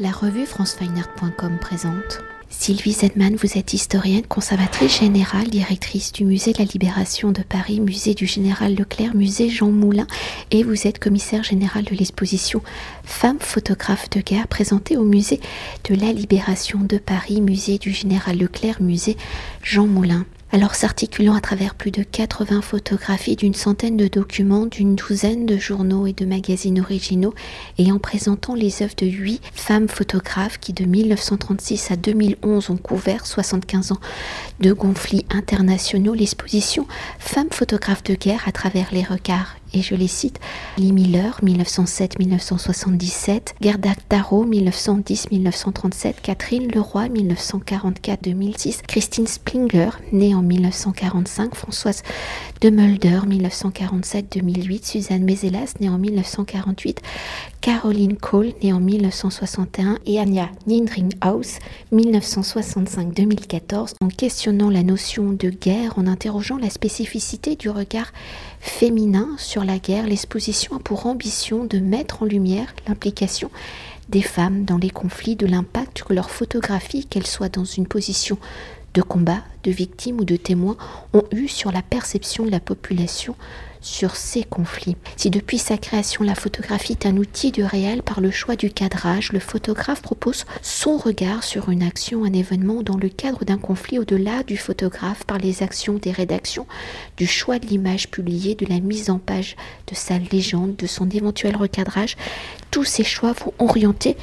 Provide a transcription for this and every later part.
La revue francefineart.com présente. Sylvie Zedman, vous êtes historienne, conservatrice générale, directrice du musée de la Libération de Paris, musée du Général Leclerc, musée Jean Moulin, et vous êtes commissaire général de l'exposition Femmes photographes de guerre présentée au musée de la Libération de Paris, musée du Général Leclerc, musée Jean Moulin. Alors s'articulant à travers plus de 80 photographies d'une centaine de documents, d'une douzaine de journaux et de magazines originaux, et en présentant les œuvres de huit femmes photographes qui de 1936 à 2011 ont couvert 75 ans de conflits internationaux, l'exposition Femmes photographes de guerre à travers les regards et je les cite. Lee Miller 1907-1977, Gerda Taro 1910-1937, Catherine Leroy 1944-2006, Christine Splinger née en 1945, Françoise de Mulder 1947-2008, Suzanne Mezelas née en 1948, Caroline Cole née en 1961 et Anya Nindringhaus 1965-2014 en questionnant la notion de guerre, en interrogeant la spécificité du regard féminin sur la guerre, l'exposition a pour ambition de mettre en lumière l'implication des femmes dans les conflits, de l'impact que leurs photographies, qu'elles soient dans une position de combat, de victime ou de témoin, ont eu sur la perception de la population sur ces conflits. Si depuis sa création la photographie est un outil du réel par le choix du cadrage, le photographe propose son regard sur une action, un événement dans le cadre d'un conflit au-delà du photographe par les actions des rédactions, du choix de l'image publiée, de la mise en page de sa légende, de son éventuel recadrage. Tous ces choix vont orienter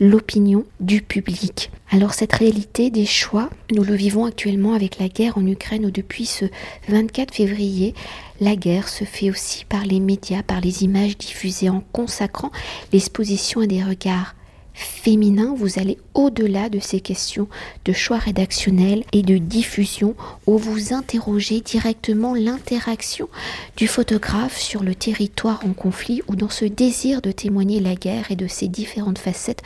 l'opinion du public. Alors cette réalité des choix, nous le vivons actuellement avec la guerre en Ukraine où depuis ce 24 février, la guerre se fait aussi par les médias, par les images diffusées en consacrant l'exposition à des regards féminin, vous allez au-delà de ces questions de choix rédactionnel et de diffusion où vous interrogez directement l'interaction du photographe sur le territoire en conflit ou dans ce désir de témoigner la guerre et de ses différentes facettes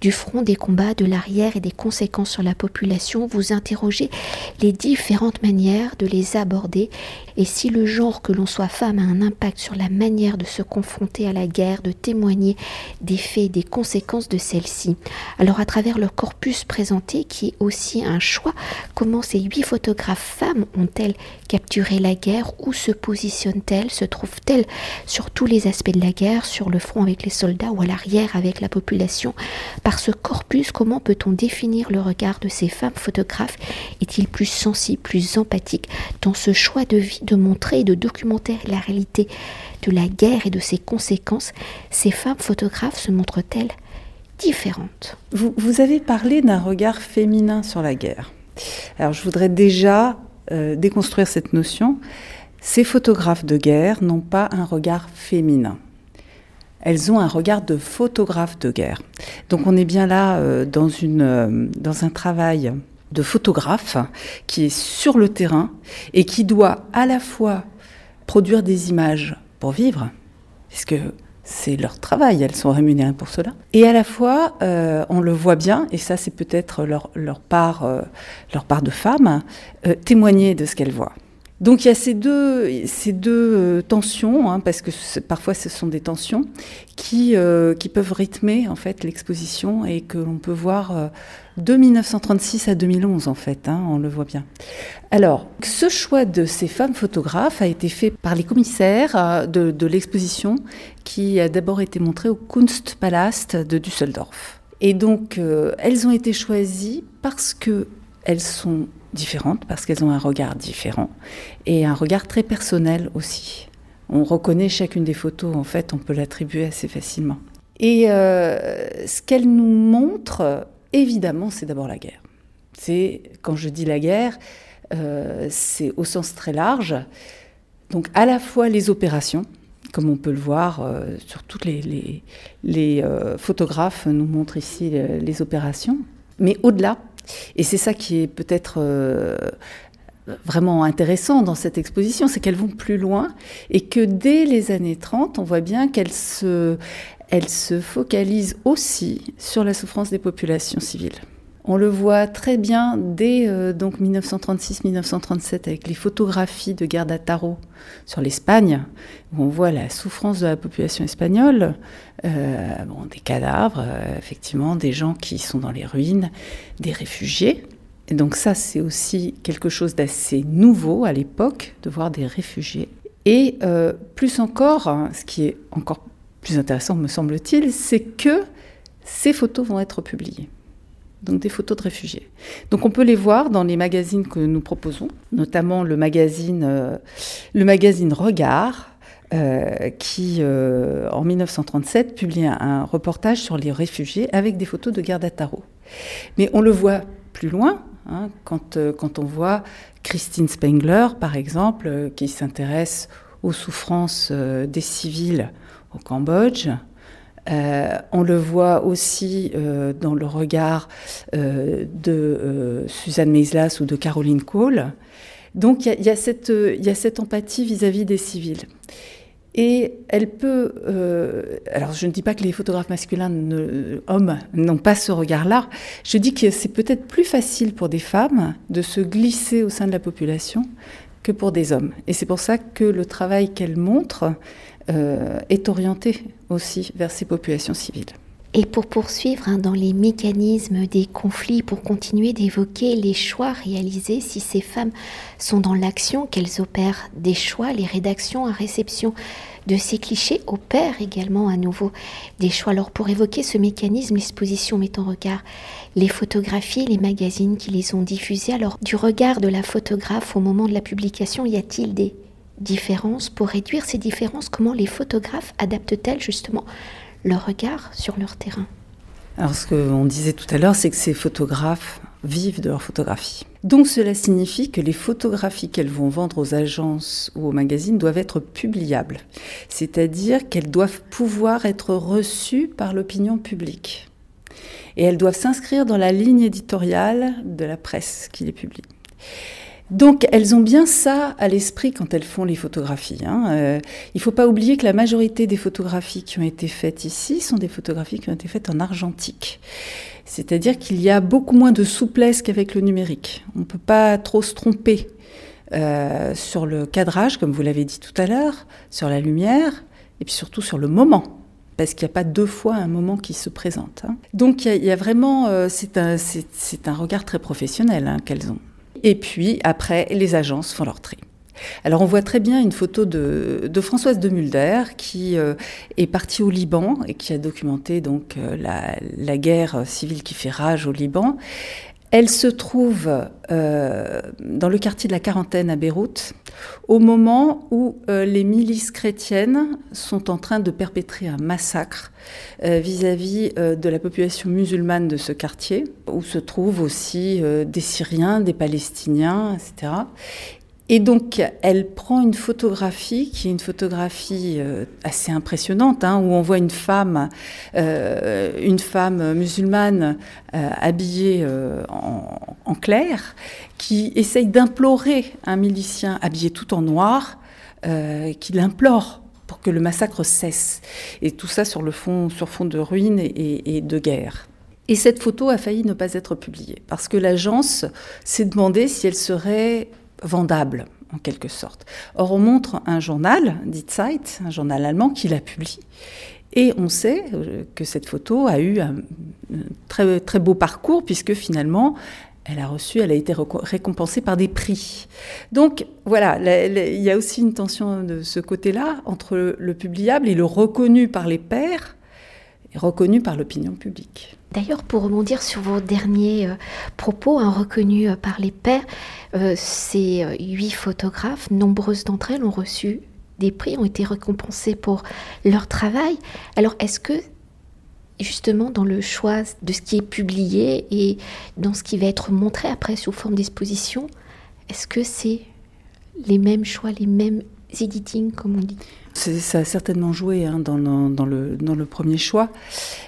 du front des combats, de l'arrière et des conséquences sur la population. Vous interrogez les différentes manières de les aborder et si le genre que l'on soit femme a un impact sur la manière de se confronter à la guerre, de témoigner des faits et des conséquences de celle-ci. Alors à travers le corpus présenté, qui est aussi un choix, comment ces huit photographes femmes ont-elles capturé la guerre? Où se positionnent-elles? Se trouvent-elles sur tous les aspects de la guerre, sur le front avec les soldats ou à l'arrière avec la population? Par ce corpus, comment peut-on définir le regard de ces femmes photographes? Est-il plus sensible, plus empathique dans ce choix de vie de montrer et de documenter la réalité de la guerre et de ses conséquences Ces femmes photographes se montrent-elles différentes. Vous, avez parlé d'un regard féminin sur la guerre. Alors je voudrais déjà euh, déconstruire cette notion. Ces photographes de guerre n'ont pas un regard féminin. Elles ont un regard de photographe de guerre. Donc on est bien là euh, dans, une, euh, dans un travail de photographe qui est sur le terrain et qui doit à la fois produire des images pour vivre, puisque c'est leur travail, elles sont rémunérées pour cela. Et à la fois, euh, on le voit bien, et ça c'est peut-être leur, part, euh, leur part de femme, euh, témoigner de ce qu'elles voient. Donc il y a ces deux, ces deux tensions, hein, parce que parfois ce sont des tensions qui, qui peuvent rythmer en fait l'exposition et que l'on peut voir de 1936 à 2011 en fait, hein, on le voit bien. Alors, ce choix de ces femmes photographes a été fait par les commissaires de, l'exposition qui a d'abord été montrée au Kunstpalast de Düsseldorf. Et donc, euh, elles ont été choisies parce que elles sont différentes, parce qu'elles ont un regard différent et un regard très personnel aussi. On reconnaît chacune des photos, en fait, on peut l'attribuer assez facilement. Et euh, ce qu'elles nous montrent, évidemment, c'est d'abord la guerre. C'est, quand je dis la guerre, euh, c'est au sens très large. Donc, à la fois les opérations, comme on peut le voir euh, sur toutes les, photographes nous montrent ici les, opérations, mais au-delà, et c'est ça qui est peut-être vraiment intéressant dans cette exposition, c'est qu'elles vont plus loin et que dès les années 30, on voit bien qu'elles se, elles se focalisent aussi sur la souffrance des populations civiles. On le voit très bien dès euh, donc 1936-1937 avec les photographies de Gerda Taro sur l'Espagne, où on voit la souffrance de la population espagnole, euh, bon, des cadavres, euh, effectivement, des gens qui sont dans les ruines, des réfugiés. Et donc ça, c'est aussi quelque chose d'assez nouveau à l'époque, de voir des réfugiés. Et plus encore, hein, ce qui est encore plus intéressant, me semble-t-il, c'est que ces photos vont être publiées donc des photos de réfugiés. Donc on peut les voir dans les magazines que nous proposons, notamment le magazine, euh, le magazine Regard, euh, qui euh, en 1937 publie un, reportage sur les réfugiés avec des photos de Gerda Taro. Mais on le voit plus loin, hein, quand, quand on voit Christine Spengler, par exemple, qui s'intéresse aux souffrances des civils au Cambodge, euh, on le voit aussi euh, dans le regard euh, de Suzanne Meislas ou de Caroline Cole. Donc il y, a cette empathie vis-à-vis des civils. Et elle peut. alors, je ne dis pas que les photographes masculins, hommes, n'ont pas ce regard-là. Je dis que c'est peut-être plus facile pour des femmes de se glisser au sein de la population que pour des hommes. Et c'est pour ça que le travail qu'elle montre euh, est orienté aussi vers ces populations civiles. Et pour poursuivre hein, dans les mécanismes des conflits, pour continuer d'évoquer les choix réalisés, si ces femmes sont dans l'action, qu'elles opèrent des choix, les rédactions à réception de ces clichés opèrent également à nouveau des choix. Alors pour évoquer ce mécanisme, l'exposition met en regard les photographies, les magazines qui les ont diffusées. Alors du regard de la photographe au moment de la publication, y a-t-il des différences Pour réduire ces différences, comment les photographes adaptent-elles justement leur regard sur leur terrain? Alors ce qu'on disait tout à l'heure, c'est que ces photographes vivent de leur photographie. Donc cela signifie que les photographies qu'elles vont vendre aux agences ou aux magazines doivent être publiables, c'est-à-dire qu'elles doivent pouvoir être reçues par l'opinion publique. Et elles doivent s'inscrire dans la ligne éditoriale de la presse qui les publie. Donc elles ont bien ça à l'esprit quand elles font les photographies. Hein. Euh, il ne faut pas oublier que la majorité des photographies qui ont été faites ici sont des photographies qui ont été faites en argentique. C'est-à-dire qu'il y a beaucoup moins de souplesse qu'avec le numérique. On ne peut pas trop se tromper euh, sur le cadrage, comme vous l'avez dit tout à l'heure, sur la lumière, et puis surtout sur le moment parce qu'il n'y a pas deux fois un moment qui se présente. Hein. Donc il y, a, vraiment, euh, c'est un, regard très professionnel hein, qu'elles ont. Et puis après, les agences font leur tri. Alors on voit très bien une photo de, Françoise de Mulder qui euh, est partie au Liban et qui a documenté donc euh, la, guerre civile qui fait rage au Liban. Elle se trouve euh, dans le quartier de la Quarantaine à Beyrouth au moment où euh, les milices chrétiennes sont en train de perpétrer un massacre euh, vis-à-vis de la population musulmane de ce quartier, où se trouvent aussi des Syriens, des Palestiniens, etc. Et donc, elle prend une photographie qui est une photographie euh, assez impressionnante, hein, où on voit une femme, euh, une femme musulmane euh, habillée en, clair, qui essaye d'implorer un milicien habillé tout en noir, qui l'implore pour que le massacre cesse. Et tout ça sur fond de ruines et, et de guerre. Et cette photo a failli ne pas être publiée parce que l'agence s'est demandé si elle serait vendable en quelque sorte. Or, on montre un journal, Die Zeit, un journal allemand, qui la publie. Et on sait euh, que cette photo a eu un très, très beau parcours, puisque finalement, elle a reçu, elle a été récompensée par des prix. Donc voilà, il y a aussi une tension de ce côté-là entre le publiable et le reconnu par les pairs et reconnu par l'opinion publique. D'ailleurs, pour rebondir sur vos derniers euh, propos, hein, reconnus euh, par les pairs, euh, ces huit photographes, nombreuses d'entre elles ont reçu des prix, ont été récompensées pour leur travail. Alors, est-ce que, justement, dans le choix de ce qui est publié et dans ce qui va être montré après sous forme d'exposition, est-ce que c'est les mêmes choix, les mêmes editing, comme on dit ça a certainement joué hein, dans, le, premier choix,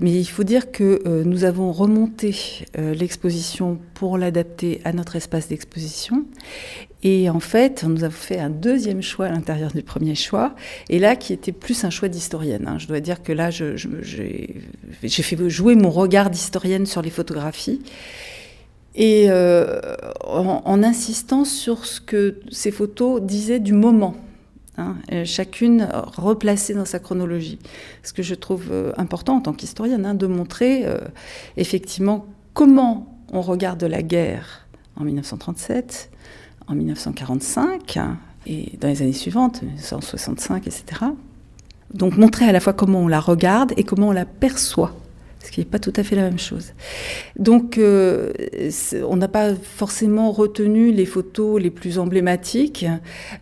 mais il faut dire que euh, nous avons remonté euh, l'exposition pour l'adapter à notre espace d'exposition. Et en fait, nous avons fait un deuxième choix à l'intérieur du premier choix, et là qui était plus un choix d'historienne. Hein. Je dois dire que là, j'ai fait jouer mon regard d'historienne sur les photographies. et en, insistant sur ce que ces photos disaient du moment. Hein, chacune replacée dans sa chronologie. Ce que je trouve important en tant qu'historienne, hein, de montrer effectivement comment on regarde la guerre en 1937, en 1945 et dans les années suivantes, 1965, etc. Donc montrer à la fois comment on la regarde et comment on la perçoit, ce qui n'est pas tout à fait la même chose. Donc euh, on n'a pas forcément retenu les photos les plus emblématiques,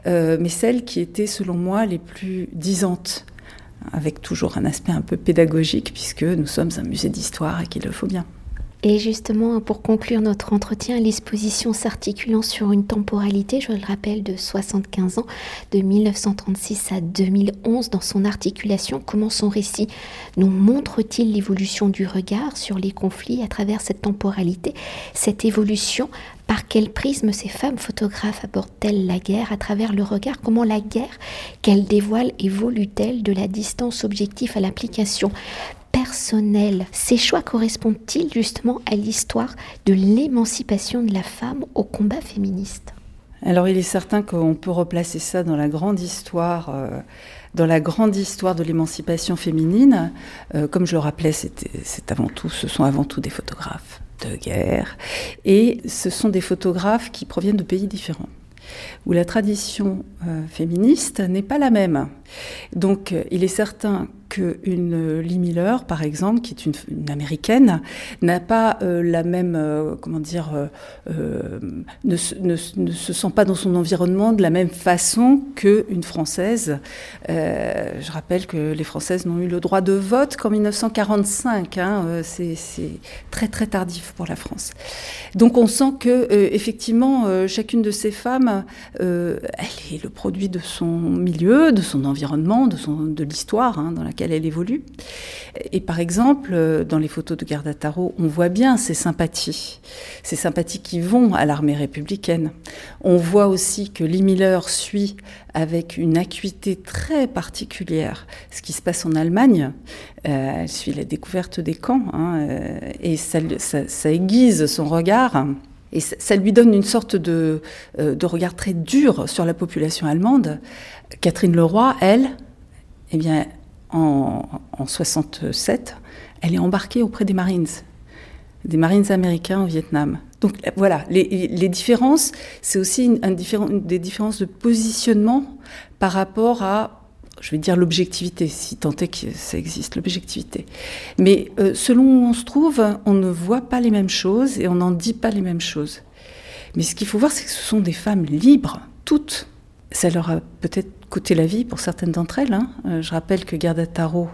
euh, mais celles qui étaient selon moi les plus disantes avec toujours un aspect un peu pédagogique, puisque nous sommes un musée d'histoire et qu'il le faut bien. Et justement, pour conclure notre entretien, l'exposition s'articulant sur une temporalité, je le rappelle, de 75 ans, de 1936 à 2011, dans son articulation, comment son récit nous montre-t-il l'évolution du regard sur les conflits à travers cette temporalité, cette évolution par quel prisme ces femmes photographes abordent-elles la guerre à travers le regard Comment la guerre qu'elles dévoilent évolue-t-elle de la distance objective à l'application personnel. Ces choix correspondent-ils justement à l'histoire de l'émancipation de la femme au combat féministe? Alors il est certain qu'on peut replacer ça dans la grande histoire. Euh, dans la grande histoire de l'émancipation féminine, euh, comme je le rappelais, c'est avant tout, ce sont avant tout des photographes de guerre, et ce sont des photographes qui proviennent de pays différents où la tradition euh, féministe n'est pas la même. Donc il est certain qu'une Lee Miller, par exemple, qui est une, américaine, n'a pas euh, la même, euh, comment dire, euh, ne, se sent pas dans son environnement de la même façon qu'une française. je rappelle que les françaises n'ont eu le droit de vote qu'en 1945. Hein, c'est très très tardif pour la France. Donc on sent que effectivement, chacune de ces femmes, elle est le produit de son milieu, de son environnement, de, son, de l'histoire hein, dans laquelle elle évolue. Et par exemple, euh, dans les photos de Garda Tarot, on voit bien ces sympathies, ces sympathies qui vont à l'armée républicaine. On voit aussi que Lee Miller suit avec une acuité très particulière ce qui se passe en Allemagne. Euh, elle suit la découverte des camps hein, euh, et ça, aiguise son regard. Et ça, lui donne une sorte de, de regard très dur sur la population allemande. Catherine Leroy, elle, eh bien, en, 67, elle est embarquée auprès des Marines, des Marines américains au Vietnam. Donc voilà, les, différences, c'est aussi des différences de positionnement par rapport à, je vais dire l'objectivité, si tant est que ça existe, l'objectivité. Mais euh, selon où on se trouve, on ne voit pas les mêmes choses et on n'en dit pas les mêmes choses. Mais ce qu'il faut voir, c'est que ce sont des femmes libres, toutes. Ça leur a peut-être coûté la vie pour certaines d'entre elles. Hein. Euh, je rappelle que Gerda Taro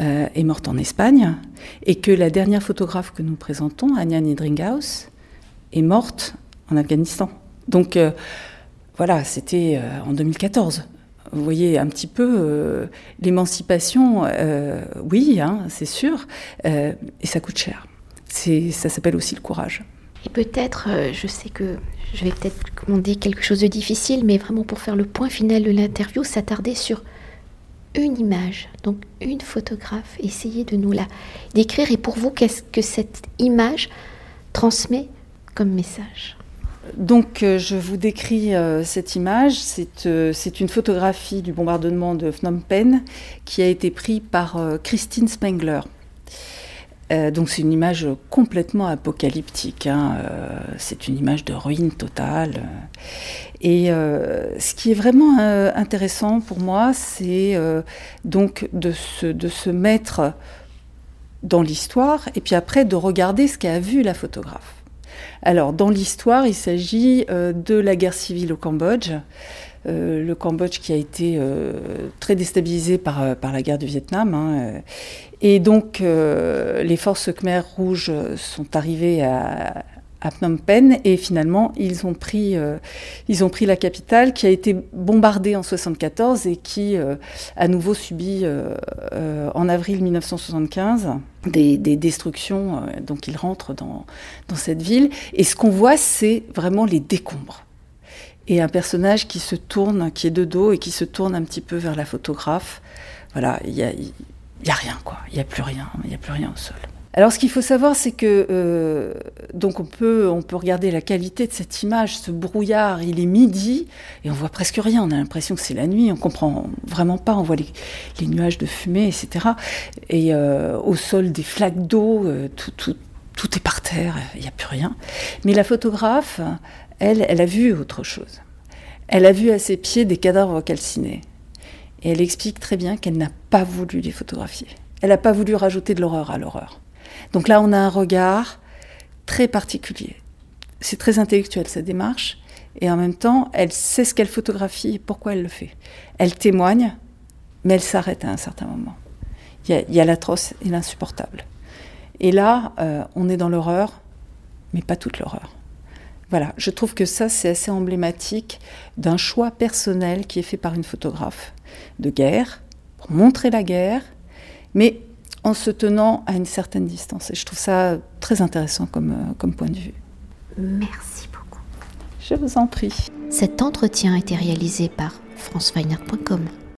euh, est morte en Espagne et que la dernière photographe que nous présentons, Anya Nidringhaus, est morte en Afghanistan. Donc euh, voilà, c'était en 2014. Vous voyez un petit peu l'émancipation, oui, hein, c'est sûr, et ça coûte cher. Ça s'appelle aussi le courage. Et peut-être, euh, je sais que je vais peut-être commander quelque chose de difficile, mais vraiment pour faire le point final de l'interview, s'attarder sur une image, donc une photographe, essayer de nous la décrire. Et pour vous, qu'est-ce que cette image transmet comme message? Donc, euh, je vous décris euh, cette image. C'est une photographie du bombardement de Phnom Penh qui a été prise par Christine Spengler. Euh, donc c'est une image complètement apocalyptique, hein, euh, c'est une image de ruine totale. Et euh, ce qui est vraiment intéressant pour moi, c'est donc de se, de se mettre dans l'histoire et puis après de regarder ce qu'a vu la photographe. Alors dans l'histoire, il s'agit de la guerre civile au Cambodge. Le Cambodge qui a été très déstabilisé par, par la guerre du Vietnam. Hein, et donc, les forces Khmer rouges sont arrivées à, Phnom Penh et finalement ils ont pris ils ont pris la capitale qui a été bombardée en 74 et qui à nouveau subit en avril 1975 des, des destructions donc ils rentrent dans, dans cette ville et ce qu'on voit c'est vraiment les décombres et un personnage qui se tourne, qui est de dos et qui se tourne un petit peu vers la photographe. Voilà, il n'y a, y a rien, quoi. Il n'y a plus rien, il n'y a plus rien au sol. Alors, ce qu'il faut savoir, c'est que euh, donc on peut, on peut regarder la qualité de cette image, ce brouillard. Il est midi et on voit presque rien. On a l'impression que c'est la nuit. On comprend vraiment pas. On voit les, nuages de fumée, etc. Et euh, au sol des flaques d'eau, euh, tout, tout, tout, est par terre. Il n'y a plus rien. Mais la photographe, elle, elle a vu autre chose. Elle a vu à ses pieds des cadavres calcinés. Et elle explique très bien qu'elle n'a pas voulu les photographier. Elle n'a pas voulu rajouter de l'horreur à l'horreur. Donc là, on a un regard très particulier. C'est très intellectuel, sa démarche. Et en même temps, elle sait ce qu'elle photographie et pourquoi elle le fait. Elle témoigne, mais elle s'arrête à un certain moment. Il y a, l'atroce et l'insupportable. Et là, euh, on est dans l'horreur, mais pas toute l'horreur. Voilà, je trouve que ça, c'est assez emblématique d'un choix personnel qui est fait par une photographe de guerre, pour montrer la guerre, mais en se tenant à une certaine distance. Et je trouve ça très intéressant comme, euh, comme point de vue. Merci beaucoup. Je vous en prie. Cet entretien a été réalisé par franceweiner.com.